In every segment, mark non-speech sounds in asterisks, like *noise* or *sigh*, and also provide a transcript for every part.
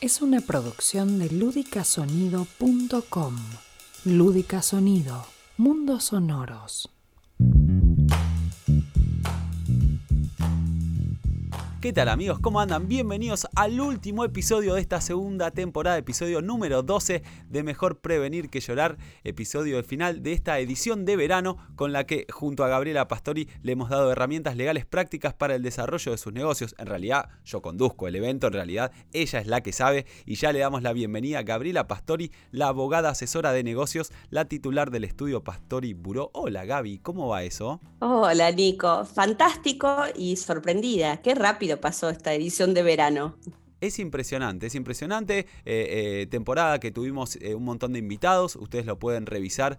es una producción de ludicasonido.com. Lúdica Sonido, mundos sonoros. ¿Qué tal amigos? ¿Cómo andan? Bienvenidos al último episodio de esta segunda temporada, episodio número 12 de Mejor Prevenir que Llorar, episodio final de esta edición de verano con la que junto a Gabriela Pastori le hemos dado herramientas legales prácticas para el desarrollo de sus negocios. En realidad yo conduzco el evento, en realidad ella es la que sabe y ya le damos la bienvenida a Gabriela Pastori, la abogada asesora de negocios, la titular del estudio Pastori Buró. Hola Gaby, ¿cómo va eso? Hola Nico, fantástico y sorprendida, qué rápido pasó esta edición de verano. Es impresionante, es impresionante. Eh, eh, temporada que tuvimos eh, un montón de invitados. Ustedes lo pueden revisar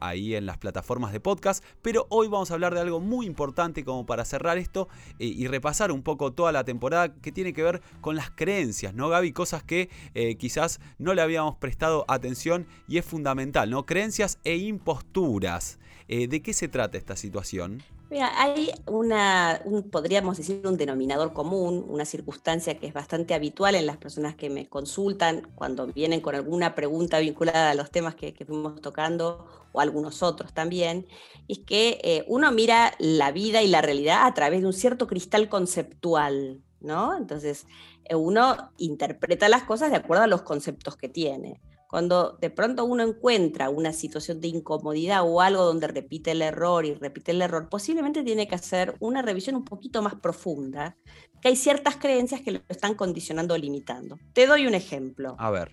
ahí en las plataformas de podcast. Pero hoy vamos a hablar de algo muy importante como para cerrar esto y repasar un poco toda la temporada que tiene que ver con las creencias, ¿no, Gaby? Cosas que quizás no le habíamos prestado atención y es fundamental, ¿no? Creencias e imposturas. ¿De qué se trata esta situación? Mira, hay una, podríamos decir, un denominador común, una circunstancia que es bastante habitual en las personas que me consultan cuando vienen con alguna pregunta vinculada a los temas que, fuimos tocando o algunos otros también, es que eh, uno mira la vida y la realidad a través de un cierto cristal conceptual, ¿no? Entonces, eh, uno interpreta las cosas de acuerdo a los conceptos que tiene. Cuando de pronto uno encuentra una situación de incomodidad o algo donde repite el error y repite el error, posiblemente tiene que hacer una revisión un poquito más profunda, que hay ciertas creencias que lo están condicionando o limitando. Te doy un ejemplo. A ver.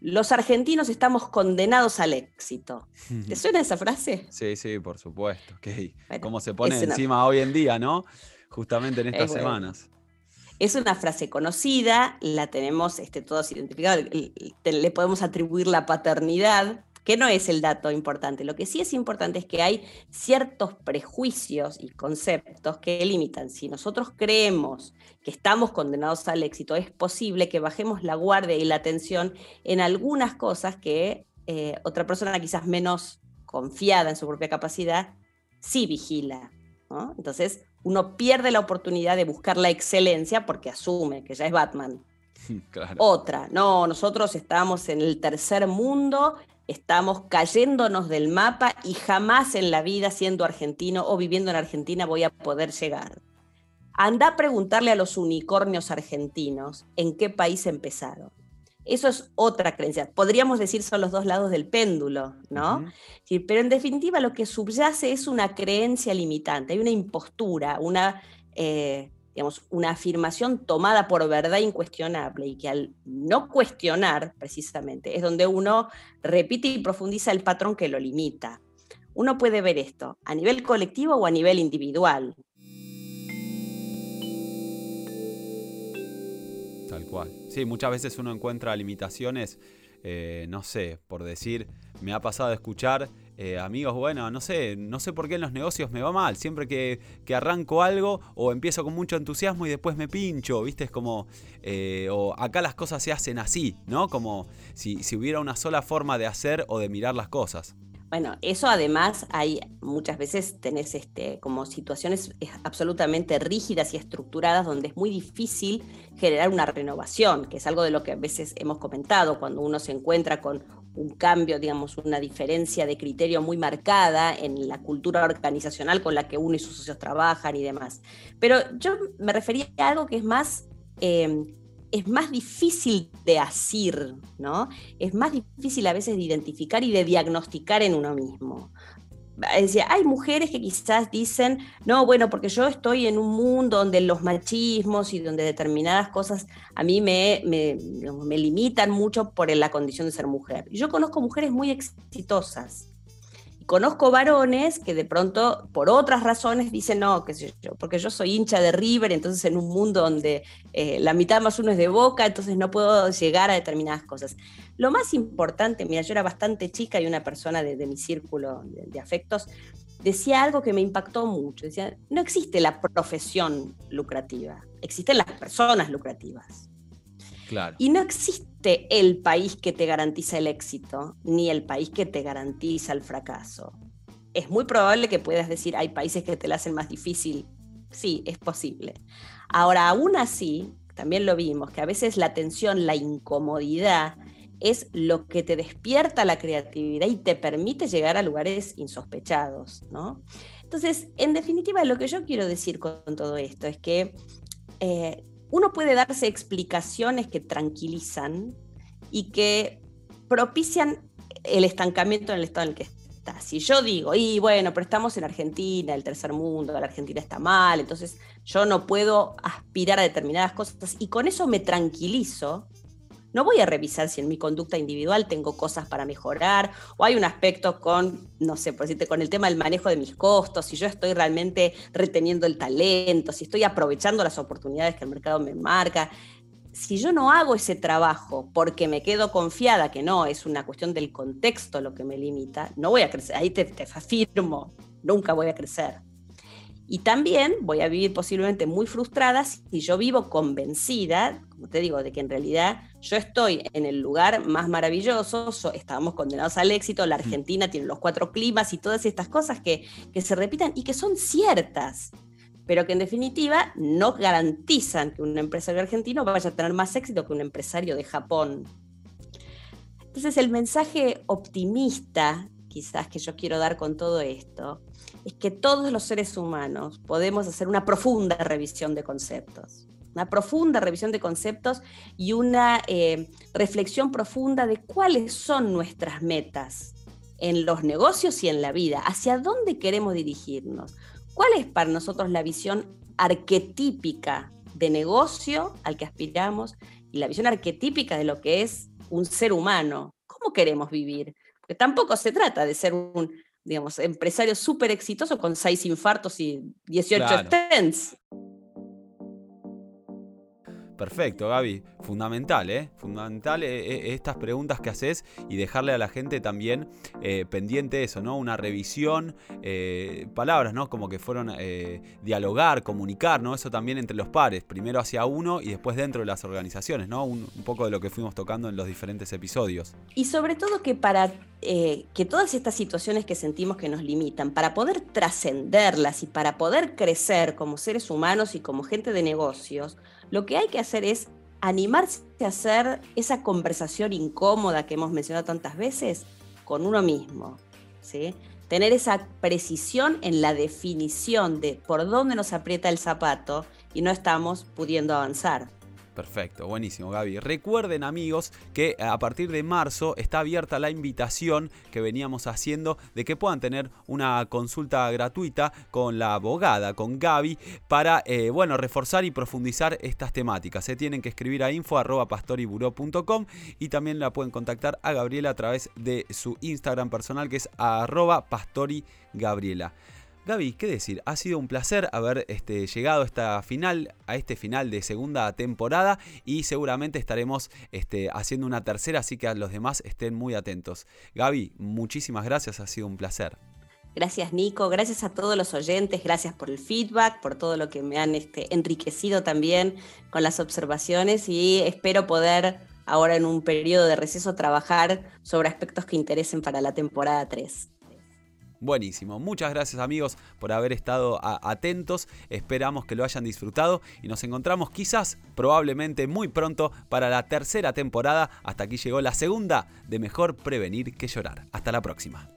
Los argentinos estamos condenados al éxito. ¿Te suena esa frase? Sí, sí, por supuesto. ¿Cómo se pone encima hoy en día, no? Justamente en estas semanas. Es una frase conocida, la tenemos este, todos identificados, le podemos atribuir la paternidad, que no es el dato importante. Lo que sí es importante es que hay ciertos prejuicios y conceptos que limitan. Si nosotros creemos que estamos condenados al éxito, es posible que bajemos la guardia y la atención en algunas cosas que eh, otra persona quizás menos confiada en su propia capacidad sí vigila. Entonces, uno pierde la oportunidad de buscar la excelencia porque asume que ya es Batman. *laughs* Otra, no, nosotros estamos en el tercer mundo, estamos cayéndonos del mapa y jamás en la vida siendo argentino o viviendo en Argentina voy a poder llegar. Anda a preguntarle a los unicornios argentinos en qué país empezaron. Eso es otra creencia. Podríamos decir son los dos lados del péndulo, ¿no? pero en definitiva lo que subyace es una creencia limitante, hay una impostura, una, eh, digamos, una afirmación tomada por verdad incuestionable y que al no cuestionar precisamente es donde uno repite y profundiza el patrón que lo limita. Uno puede ver esto a nivel colectivo o a nivel individual. Tal cual. Sí, muchas veces uno encuentra limitaciones, eh, no sé, por decir, me ha pasado de escuchar eh, amigos, bueno, no sé, no sé por qué en los negocios me va mal. Siempre que, arranco algo o empiezo con mucho entusiasmo y después me pincho, ¿viste? Es como, eh, o acá las cosas se hacen así, ¿no? Como si, si hubiera una sola forma de hacer o de mirar las cosas. Bueno, eso además hay muchas veces tenés este, como situaciones absolutamente rígidas y estructuradas donde es muy difícil generar una renovación, que es algo de lo que a veces hemos comentado cuando uno se encuentra con un cambio, digamos, una diferencia de criterio muy marcada en la cultura organizacional con la que uno y sus socios trabajan y demás. Pero yo me refería a algo que es más eh, es más difícil de asir, ¿no? Es más difícil a veces de identificar y de diagnosticar en uno mismo. Hay mujeres que quizás dicen, no, bueno, porque yo estoy en un mundo donde los machismos y donde determinadas cosas a mí me, me, me limitan mucho por la condición de ser mujer. Yo conozco mujeres muy exitosas, conozco varones que de pronto, por otras razones, dicen, no, qué sé yo, porque yo soy hincha de River, entonces en un mundo donde eh, la mitad más uno es de boca, entonces no puedo llegar a determinadas cosas. Lo más importante, mira, yo era bastante chica y una persona de, mi círculo de, afectos decía algo que me impactó mucho. Decía, no existe la profesión lucrativa, existen las personas lucrativas. Claro. Y no existe el país que te garantiza el éxito, ni el país que te garantiza el fracaso. Es muy probable que puedas decir, hay países que te la hacen más difícil. Sí, es posible. Ahora, aún así, también lo vimos, que a veces la tensión, la incomodidad, es lo que te despierta la creatividad y te permite llegar a lugares insospechados, ¿no? Entonces, en definitiva, lo que yo quiero decir con todo esto es que eh, uno puede darse explicaciones que tranquilizan y que propician el estancamiento en el estado en el que está. Si yo digo, y bueno, pero estamos en Argentina, el tercer mundo, la Argentina está mal, entonces yo no puedo aspirar a determinadas cosas y con eso me tranquilizo, no voy a revisar si en mi conducta individual tengo cosas para mejorar o hay un aspecto con, no sé, por decirte, con el tema del manejo de mis costos, si yo estoy realmente reteniendo el talento, si estoy aprovechando las oportunidades que el mercado me marca. Si yo no hago ese trabajo porque me quedo confiada que no, es una cuestión del contexto lo que me limita, no voy a crecer. Ahí te, te afirmo, nunca voy a crecer. Y también voy a vivir posiblemente muy frustrada si yo vivo convencida, como te digo, de que en realidad yo estoy en el lugar más maravilloso, estábamos condenados al éxito, la Argentina tiene los cuatro climas y todas estas cosas que, que se repitan y que son ciertas, pero que en definitiva no garantizan que un empresario argentino vaya a tener más éxito que un empresario de Japón. Entonces el mensaje optimista quizás que yo quiero dar con todo esto es que todos los seres humanos podemos hacer una profunda revisión de conceptos, una profunda revisión de conceptos y una eh, reflexión profunda de cuáles son nuestras metas en los negocios y en la vida, hacia dónde queremos dirigirnos, cuál es para nosotros la visión arquetípica de negocio al que aspiramos y la visión arquetípica de lo que es un ser humano, cómo queremos vivir. Porque tampoco se trata de ser un digamos, empresario súper exitoso con seis infartos y 18 stents. Perfecto, Gaby. Fundamental, ¿eh? Fundamental eh, eh, estas preguntas que haces y dejarle a la gente también eh, pendiente eso, ¿no? Una revisión, palabras, ¿no? Como que fueron dialogar, comunicar, ¿no? Eso también entre los pares, primero hacia uno y después dentro de las organizaciones, ¿no? Un, un poco de lo que fuimos tocando en los diferentes episodios. Y sobre todo que para que todas estas situaciones que sentimos que nos limitan, para poder trascenderlas y para poder crecer como seres humanos y como gente de negocios, lo que hay que hacer es animarse a hacer esa conversación incómoda que hemos mencionado tantas veces con uno mismo. ¿sí? Tener esa precisión en la definición de por dónde nos aprieta el zapato y no estamos pudiendo avanzar. Perfecto, buenísimo Gaby. Recuerden amigos que a partir de marzo está abierta la invitación que veníamos haciendo de que puedan tener una consulta gratuita con la abogada, con Gaby, para eh, bueno, reforzar y profundizar estas temáticas. Se tienen que escribir a info.pastoriburó.com y también la pueden contactar a Gabriela a través de su Instagram personal que es arroba pastorigabriela. Gaby, ¿qué decir? Ha sido un placer haber este, llegado a, esta final, a este final de segunda temporada y seguramente estaremos este, haciendo una tercera, así que a los demás estén muy atentos. Gaby, muchísimas gracias, ha sido un placer. Gracias Nico, gracias a todos los oyentes, gracias por el feedback, por todo lo que me han este, enriquecido también con las observaciones y espero poder ahora en un periodo de receso trabajar sobre aspectos que interesen para la temporada 3. Buenísimo. Muchas gracias amigos por haber estado atentos. Esperamos que lo hayan disfrutado y nos encontramos quizás, probablemente muy pronto para la tercera temporada. Hasta aquí llegó la segunda de Mejor Prevenir que Llorar. Hasta la próxima.